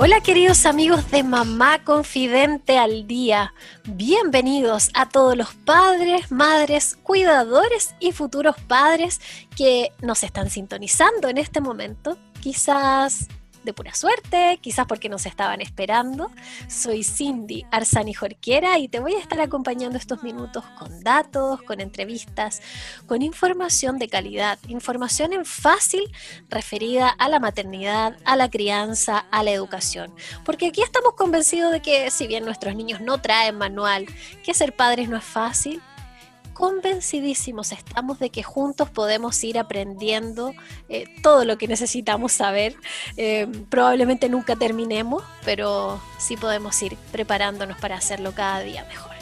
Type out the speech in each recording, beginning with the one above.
Hola queridos amigos de Mamá Confidente al Día, bienvenidos a todos los padres, madres, cuidadores y futuros padres que nos están sintonizando en este momento. Quizás de pura suerte, quizás porque nos estaban esperando. Soy Cindy Arzani Jorquera y te voy a estar acompañando estos minutos con datos, con entrevistas, con información de calidad, información en fácil referida a la maternidad, a la crianza, a la educación. Porque aquí estamos convencidos de que si bien nuestros niños no traen manual, que ser padres no es fácil, convencidísimos estamos de que juntos podemos ir aprendiendo eh, todo lo que necesitamos saber. Eh, probablemente nunca terminemos, pero sí podemos ir preparándonos para hacerlo cada día mejor.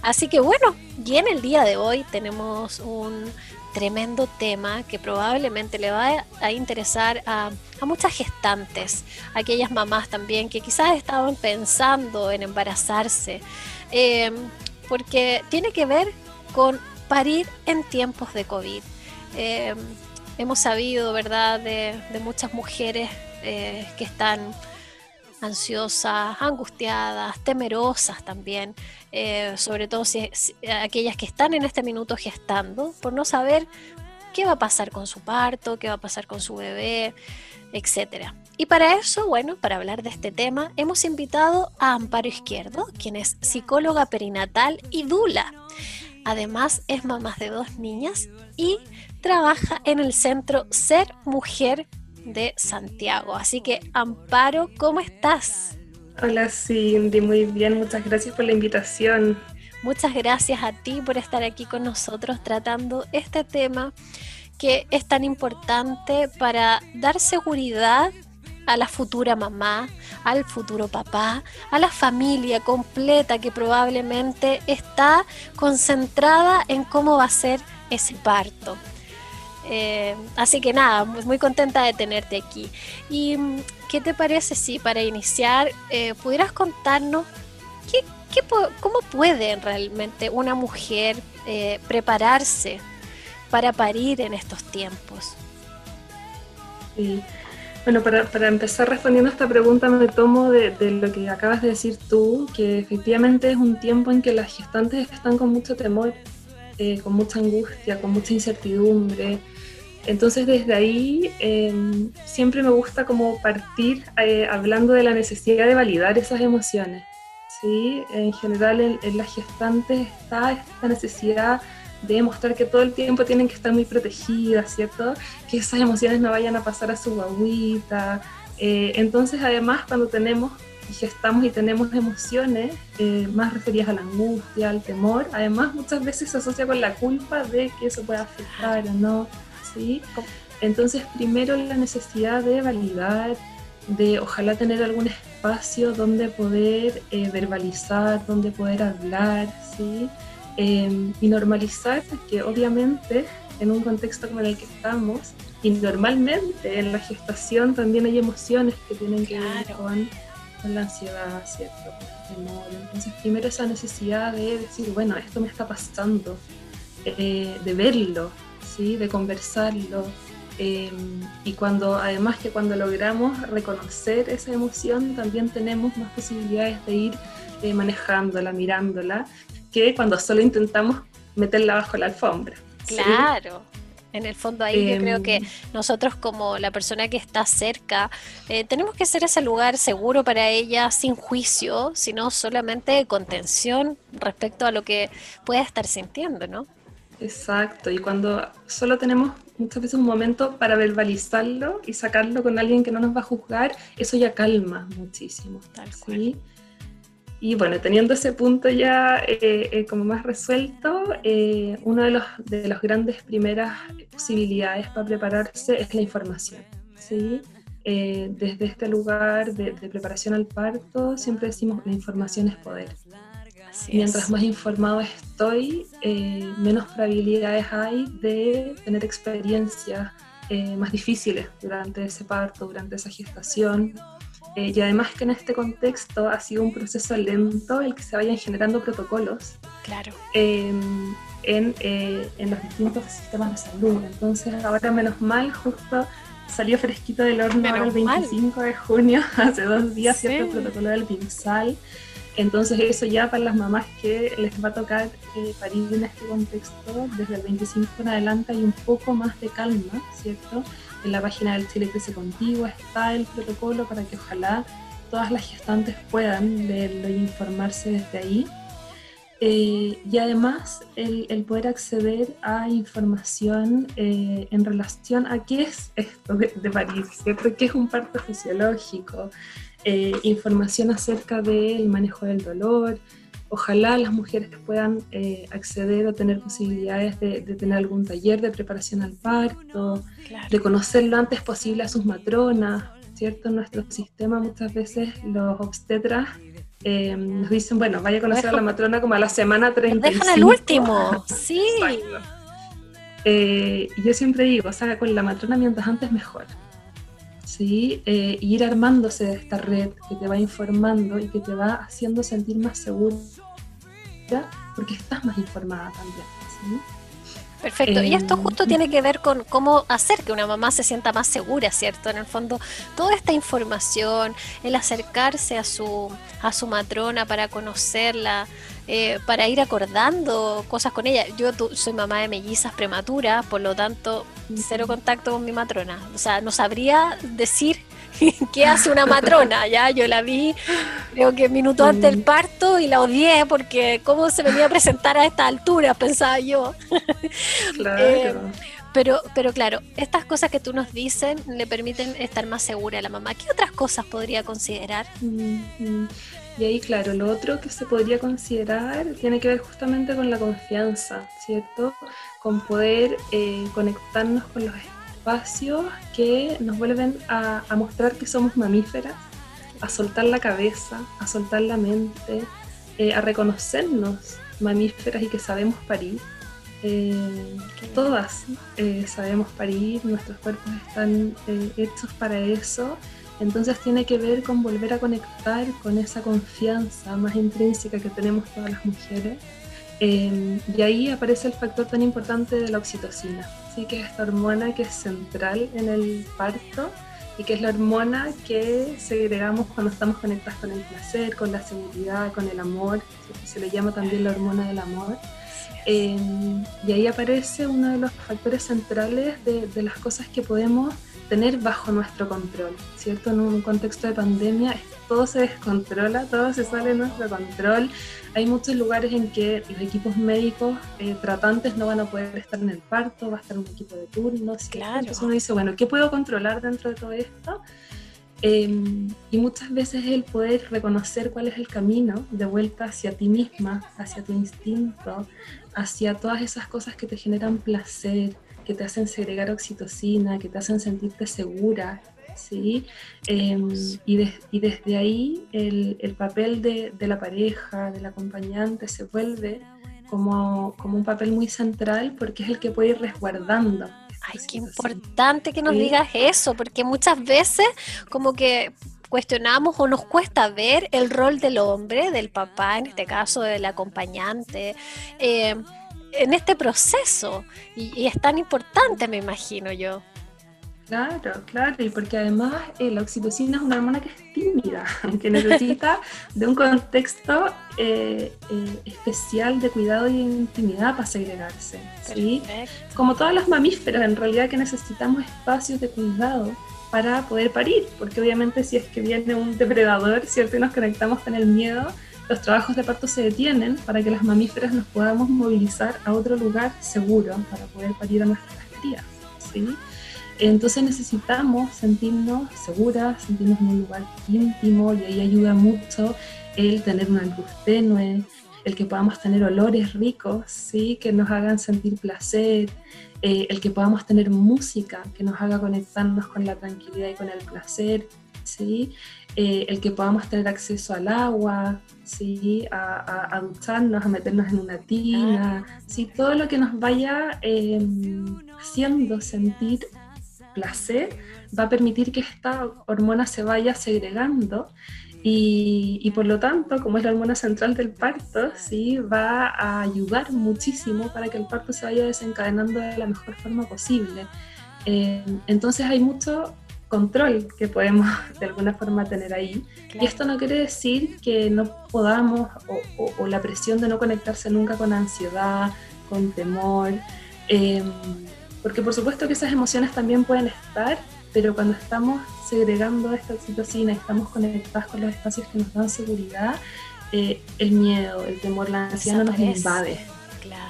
Así que bueno, y en el día de hoy tenemos un tremendo tema que probablemente le va a interesar a, muchas gestantes, aquellas mamás también que quizás estaban pensando en embarazarse, eh, porque tiene que ver con parir en tiempos de COVID. Eh, hemos sabido, ¿verdad?, de, muchas mujeres eh, que están ansiosas, angustiadas, temerosas también, eh, sobre todo si, aquellas que están en este minuto gestando, por no saber qué va a pasar con su parto, qué va a pasar con su bebé, etcétera. Y para eso, bueno, para hablar de este tema, hemos invitado a Amparo Izquierdo, quien es psicóloga perinatal y dula. Además es mamá de dos niñas y trabaja en el centro Ser Mujer de Santiago. Así que Amparo, ¿cómo estás? Hola Cindy, muy bien, muchas gracias por la invitación. Muchas gracias a ti por estar aquí con nosotros tratando este tema que es tan importante para dar seguridad a la futura mamá, al futuro papá, a la familia completa que probablemente está concentrada en cómo va a ser ese parto. Eh, así que nada, muy contenta de tenerte aquí. ¿Y mm, qué te parece si para iniciar eh, pudieras contarnos qué, cómo puede realmente una mujer eh, prepararse para parir en estos tiempos? Sí. Bueno, para, para, empezar respondiendo a esta pregunta me tomo de, lo que acabas de decir tú, que efectivamente es un tiempo en que las gestantes están con mucho temor, eh, con mucha angustia, con mucha incertidumbre. Entonces desde ahí em, siempre me gusta como partir eh, hablando de la necesidad de validar esas emociones. ¿sí? En general en, en las gestantes está esta necesidad de mostrar que todo el tiempo tienen que estar muy protegidas, ¿cierto? Que esas emociones no vayan a pasar a su guaguita. Eh, entonces, además, cuando tenemos y gestamos y tenemos emociones eh, más referidas a la angustia, al temor, además muchas veces se asocia con la culpa de que eso pueda afectar o no, ¿sí? Entonces, primero la necesidad de validar, de ojalá tener algún espacio donde poder eh, verbalizar, donde poder hablar, ¿sí? Em, y normalizar que obviamente en un contexto como el que estamos, y normalmente en la gestación también hay emociones que tienen que ver con, la ansiedad, ¿cierto? el temor. Entonces, primero esa necesidad de decir, bueno, esto me está pasando, eh, de verlo, ¿sí? de conversarlo. Em, y cuando, además que cuando logramos reconocer esa emoción, también tenemos más posibilidades de ir eh, manejándola, mirándola cuando solo intentamos meterla bajo la alfombra. Claro. En el fondo ahí yo creo que em. nosotros como la persona que está cerca eh, tenemos que ser ese lugar seguro para ella sin juicio, sino solamente contención respecto a lo que pueda estar sintiendo, ¿no? Exacto, y cuando solo tenemos muchas veces un momento para verbalizarlo y sacarlo con alguien que no nos va a juzgar, eso ya calma muchísimo. Tal cual. Y bueno, teniendo ese punto ya eh, eh, como más resuelto, eh, una de, los, de las grandes primeras posibilidades para prepararse es la información. ¿sí? eh, desde este lugar de, preparación al parto, siempre decimos la información es poder. Mientras más informado estoy, eh, menos probabilidades hay de tener experiencias eh, más difíciles durante ese parto, durante esa gestación. Y además que en este contexto ha sido un proceso lento el que se vayan generando protocolos claro. en, en los distintos sistemas de salud. Entonces ahora menos mal justo salió fresquito del horno el 25 de junio, hace dos días, ¿cierto? El protocolo del pinsal. Entonces eso ya para las mamás que les va a tocar eh, parir en este contexto, desde el 25 en adelante hay un poco más de calma, ¿cierto? En la página del Chile Crece Contigo está el protocolo para que ojalá todas las gestantes puedan leerlo y informarse desde ahí. Eh, y además el, poder acceder a información eh, en relación a qué es esto de, de París, qué es un parto fisiológico, eh, información acerca del manejo del dolor. Ojalá las mujeres puedan acceder o tener posibilidades de, tener algún taller de preparación al parto, de conocer lo antes posible a sus matronas, ¿cierto? En nuestro sistema muchas veces los obstetras eh, nos dicen, bueno, vaya a conocer a la matrona como a la semana 35. dejan al último, sí. Eh, yo siempre digo, o sea, con la matrona mientras antes mejor. ¿Sí? Eh, ir armándose de esta red que te va informando y que te va haciendo sentir más segura porque estás más informada también. ¿sí? Perfecto. y esto justo em, tiene que ver con cómo hacer que una mamá se sienta más segura, ¿cierto? En el fondo, toda esta información, el acercarse a su, a su matrona para conocerla, eh, para ir acordando cosas con ella. Yo soy mamá de mellizas prematuras, por lo tanto, cero contacto con mi matrona. O sea, no sabría decir ¿Qué hace una matrona? Ya, yo la vi, creo que minutos antes del parto y la odié porque cómo se venía a presentar a esta altura, pensaba yo. Claro. Eh, pero, pero claro, estas cosas que tú nos dices le permiten estar más segura a la mamá. ¿Qué otras cosas podría considerar? Y ahí, claro, lo otro que se podría considerar tiene que ver justamente con la confianza, ¿cierto? Con poder eh, conectarnos con los espacios que nos vuelven a, mostrar que somos mamíferas, a soltar la cabeza, a soltar la mente, eh, a reconocernos mamíferas y que sabemos parir. Eh, todas eh, sabemos parir, nuestros cuerpos están hechos para eso. Entonces tiene que ver con volver a conectar con esa confianza más intrínseca que tenemos todas las mujeres. y ahí aparece el factor tan importante de la oxitocina que es esta hormona que es central en el parto y que es la hormona que segregamos cuando estamos conectadas con el placer, con la seguridad, con el amor, se le llama también la hormona del amor. Eh, y ahí aparece uno de los factores centrales de, de, las cosas que podemos tener bajo nuestro control, ¿cierto? En un contexto de pandemia todo se descontrola, todo se sale de nuestro control. Hay muchos lugares en que los equipos médicos eh, tratantes no van a poder estar en el parto, va a estar un equipo de turno. Claro. Entonces uno dice, bueno, ¿qué puedo controlar dentro de todo esto? Em, y muchas veces el poder reconocer cuál es el camino de vuelta hacia ti misma, hacia tu instinto, hacia todas esas cosas que te generan placer, que te hacen segregar oxitocina, que te hacen sentirte segura, ¿sí? Em, y, y, desde ahí el, el papel de, de, la pareja, del acompañante, se vuelve como, como, un papel muy central porque es el que puede ir resguardando. Ay, qué importante que nos digas eso, porque muchas veces como que cuestionamos o nos cuesta ver el rol del hombre, del papá, en este caso del acompañante. Eh, en este proceso y, es tan importante, me imagino yo. Claro, claro, y porque además eh, la oxitocina es una hormona que es tímida, que necesita de un contexto eh, eh, especial de cuidado y intimidad para segregarse. ¿sí? Como todas las mamíferas, en realidad que necesitamos espacios de cuidado para poder parir, porque obviamente si es que viene un depredador, ¿cierto? Y nos conectamos con el miedo, los trabajos de parto se detienen para que las mamíferas nos podamos movilizar a otro lugar seguro para poder parir a nuestras crías. ¿sí? Entonces necesitamos sentirnos seguras, sentirnos en un lugar íntimo y ahí ayuda mucho el tener una luz tenue, el que podamos tener olores ricos, ¿sí? que nos hagan sentir placer, eh, el que podamos tener música que nos haga conectarnos con la tranquilidad y con el placer, ¿sí? Eh, el que podamos tener acceso al agua, ¿sí? a, ducharnos, a meternos en una tina, ¿sí? todo lo que nos vaya em, haciendo sentir placer va a permitir que esta hormona se vaya segregando y, por lo tanto, como es la hormona central del parto, ¿sí? va a ayudar muchísimo para que el parto se vaya desencadenando de la mejor forma posible. Em, entonces hay mucho control que podemos de alguna forma tener ahí. Y esto no quiere decir que no podamos o, la presión de no conectarse nunca con ansiedad, con temor, em, porque por supuesto que esas emociones también pueden estar, pero cuando estamos segregando esta oxitocina, estamos conectados con los espacios que nos dan seguridad, eh, el miedo, el temor, la ansiedad no nos invade.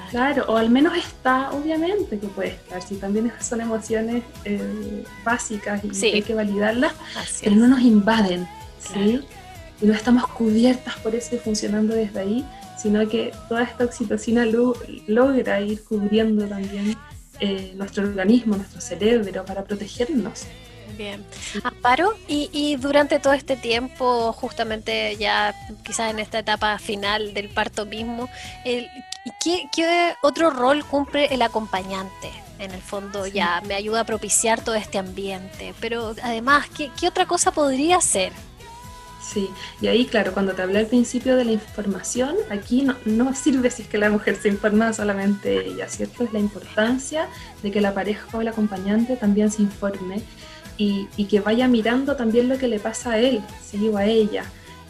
Claro. o al menos está, obviamente que puede estar, si también son emociones eh, básicas y hay que validarlas, pero no nos invaden, ¿sí? Y no estamos cubiertas por eso y funcionando desde ahí, sino que toda esta oxitocina logra ir cubriendo también eh, nuestro organismo, nuestro cerebro, para protegernos. Bien. Amparo, y, durante todo este tiempo, justamente ya quizás en esta etapa final del parto mismo, el, ¿qué, otro rol cumple el acompañante? En el fondo ya me ayuda a propiciar todo este ambiente, pero además, ¿qué, otra cosa podría ser? Sí, y ahí claro, cuando te hablé al principio de la información, aquí no, no, sirve si es que la mujer se informa solamente ella, ¿cierto? Es la importancia de que la pareja o el acompañante también se informe y, que vaya mirando también lo que le pasa a él, ¿sí? o a ella.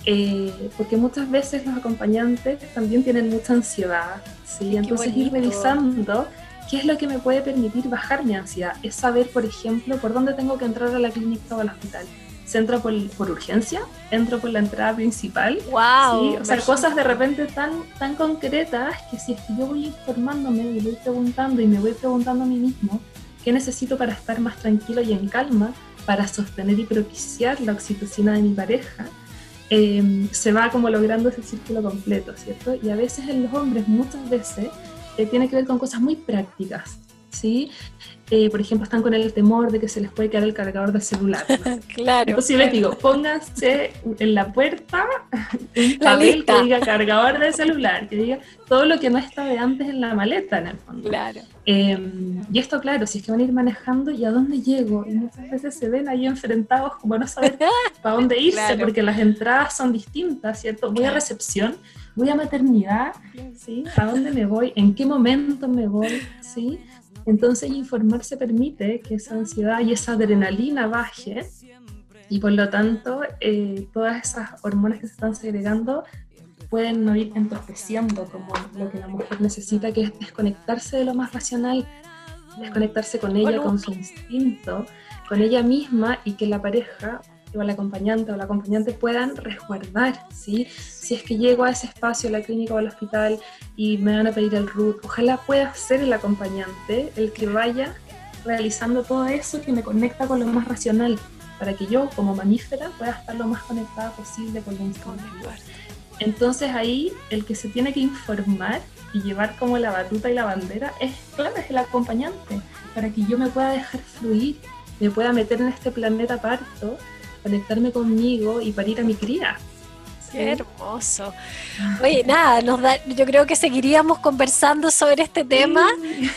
Eh, porque muchas veces los acompañantes también tienen mucha ansiedad, ¿sí? entonces ir revisando qué es lo que me puede permitir bajar mi ansiedad, es saber, por ejemplo, por dónde tengo que entrar a la clínica o al hospital. ¿Se entra por, por urgencia? ¿Entro por la entrada principal? ¡Wow! O sea, cosas de repente tan, tan concretas que si es que yo voy informándome y voy preguntando y me voy preguntando a mí mismo, ¿Qué necesito para estar más tranquilo y en calma, para sostener y propiciar la oxitocina de mi pareja? Em, se va como logrando ese círculo completo, ¿cierto? Y a veces en los hombres, muchas veces, eh, tiene que ver con cosas muy prácticas, ¿sí? Eh, por ejemplo, están con el temor de que se les puede quedar el cargador del celular. claro. Entonces les digo, pónganse en la puerta un papel que diga cargador del celular, que diga todo lo que no está de antes en la maleta, en el fondo. Claro. Em, y esto, claro, si es que van a ir manejando, ¿y a dónde llego? Y muchas veces se ven ahí enfrentados como no saber para dónde irse, porque las entradas son distintas, ¿cierto? Voy a recepción, voy a maternidad, ¿sí? ¿A dónde me voy? ¿En qué momento me voy? ¿Sí? Entonces informarse permite que esa ansiedad y esa adrenalina baje y por lo tanto eh, todas esas hormonas que se están segregando pueden no ir entorpeciendo como lo que la mujer necesita, que es desconectarse de lo más racional, desconectarse con ella, con su instinto, con ella misma y que la pareja o el acompañante o la acompañante puedan resguardar, ¿sí? Si es que llego a ese espacio, a la clínica o al hospital y me van a pedir el RUT, ojalá pueda ser el acompañante el que vaya realizando todo eso que me conecta con lo más racional, para que yo como mamífera pueda estar lo más conectada posible con lo lugar. Entonces ahí el que se tiene que informar y llevar como la batuta y la bandera es, claro, es el acompañante, para que yo me pueda dejar fluir, me pueda meter en este planeta parto conectarme conmigo y parir a mi cría. Qué hermoso. Oye, nada, nos da, yo creo que seguiríamos conversando sobre este tema.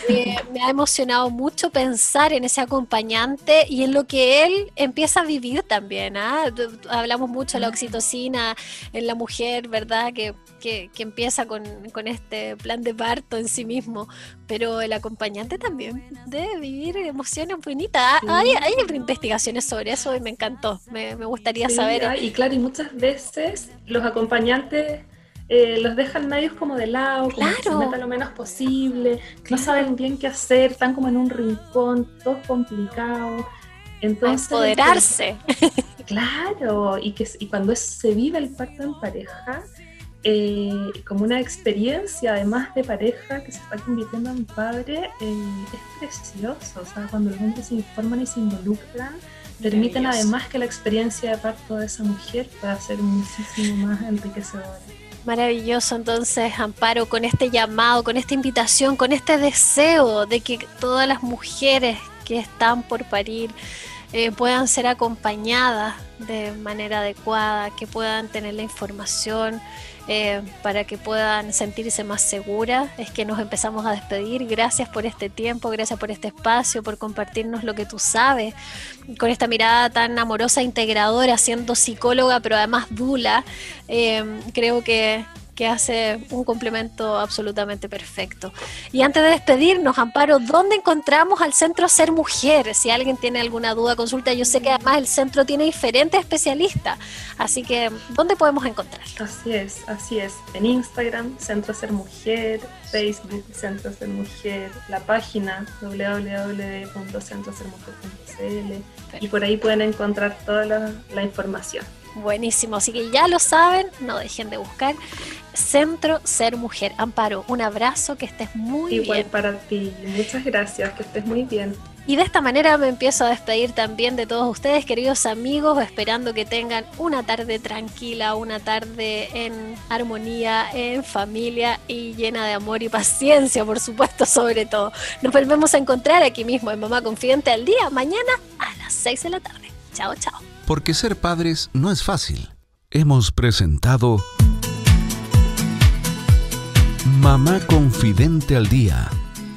Eh, me ha emocionado mucho pensar en ese acompañante y en lo que él empieza a vivir también. ¿ah? Hablamos mucho de la oxitocina en la mujer, ¿verdad? Que, que, empieza con, con, este plan de parto en sí mismo, pero el acompañante también debe vivir emociones bonitas. Hay, hay investigaciones sobre eso y me encantó. Me, me gustaría saber. Y claro, y muchas veces los acompañantes eh, los dejan medios como de lado, como que se meta lo menos posible, no saben bien qué hacer, están como en un rincón, todo complicado. Entonces, empoderarse. claro, y que y cuando se vive el pacto en pareja, eh, como una experiencia además de pareja que se está convirtiendo en padre, eh, es precioso. O sea, cuando los hombres se informan y se involucran, permiten además que la experiencia de parto de esa mujer pueda ser muchísimo más enriquecedora. Maravilloso, entonces, Amparo, con este llamado, con esta invitación, con este deseo de que todas las mujeres que están por parir eh, puedan ser acompañadas de manera adecuada, que puedan tener la información eh, para que puedan sentirse más seguras, es que nos empezamos a despedir. Gracias por este tiempo, gracias por este espacio, por compartirnos lo que tú sabes, con esta mirada tan amorosa, integradora, siendo psicóloga, pero además dula. Eh, creo que que hace un complemento absolutamente perfecto. Y antes de despedirnos, Amparo, ¿dónde encontramos al Centro Ser Mujer? Si alguien tiene alguna duda, consulta. Yo sé que además el centro tiene diferentes especialistas, así que ¿dónde podemos encontrarlo? Así es, así es. En Instagram, Centro Ser Mujer, Facebook, Centro Ser Mujer, la página www.centrosermujer.cl y por ahí pueden encontrar toda la información. Buenísimo, así que ya lo saben, no dejen de buscar Centro Ser Mujer. Amparo, un abrazo, que estés muy bien. Igual para ti, muchas gracias, que estés muy bien. Y de esta manera me empiezo a despedir también de todos ustedes, queridos amigos, esperando que tengan una tarde tranquila, una tarde en armonía, en familia y llena de amor y paciencia, por supuesto, sobre todo. Nos volvemos a encontrar aquí mismo en Mamá Confidente al día, mañana a las 6 de la tarde. Chao, chao porque ser padres no es fácil. Hemos presentado Mamá Confidente al Día,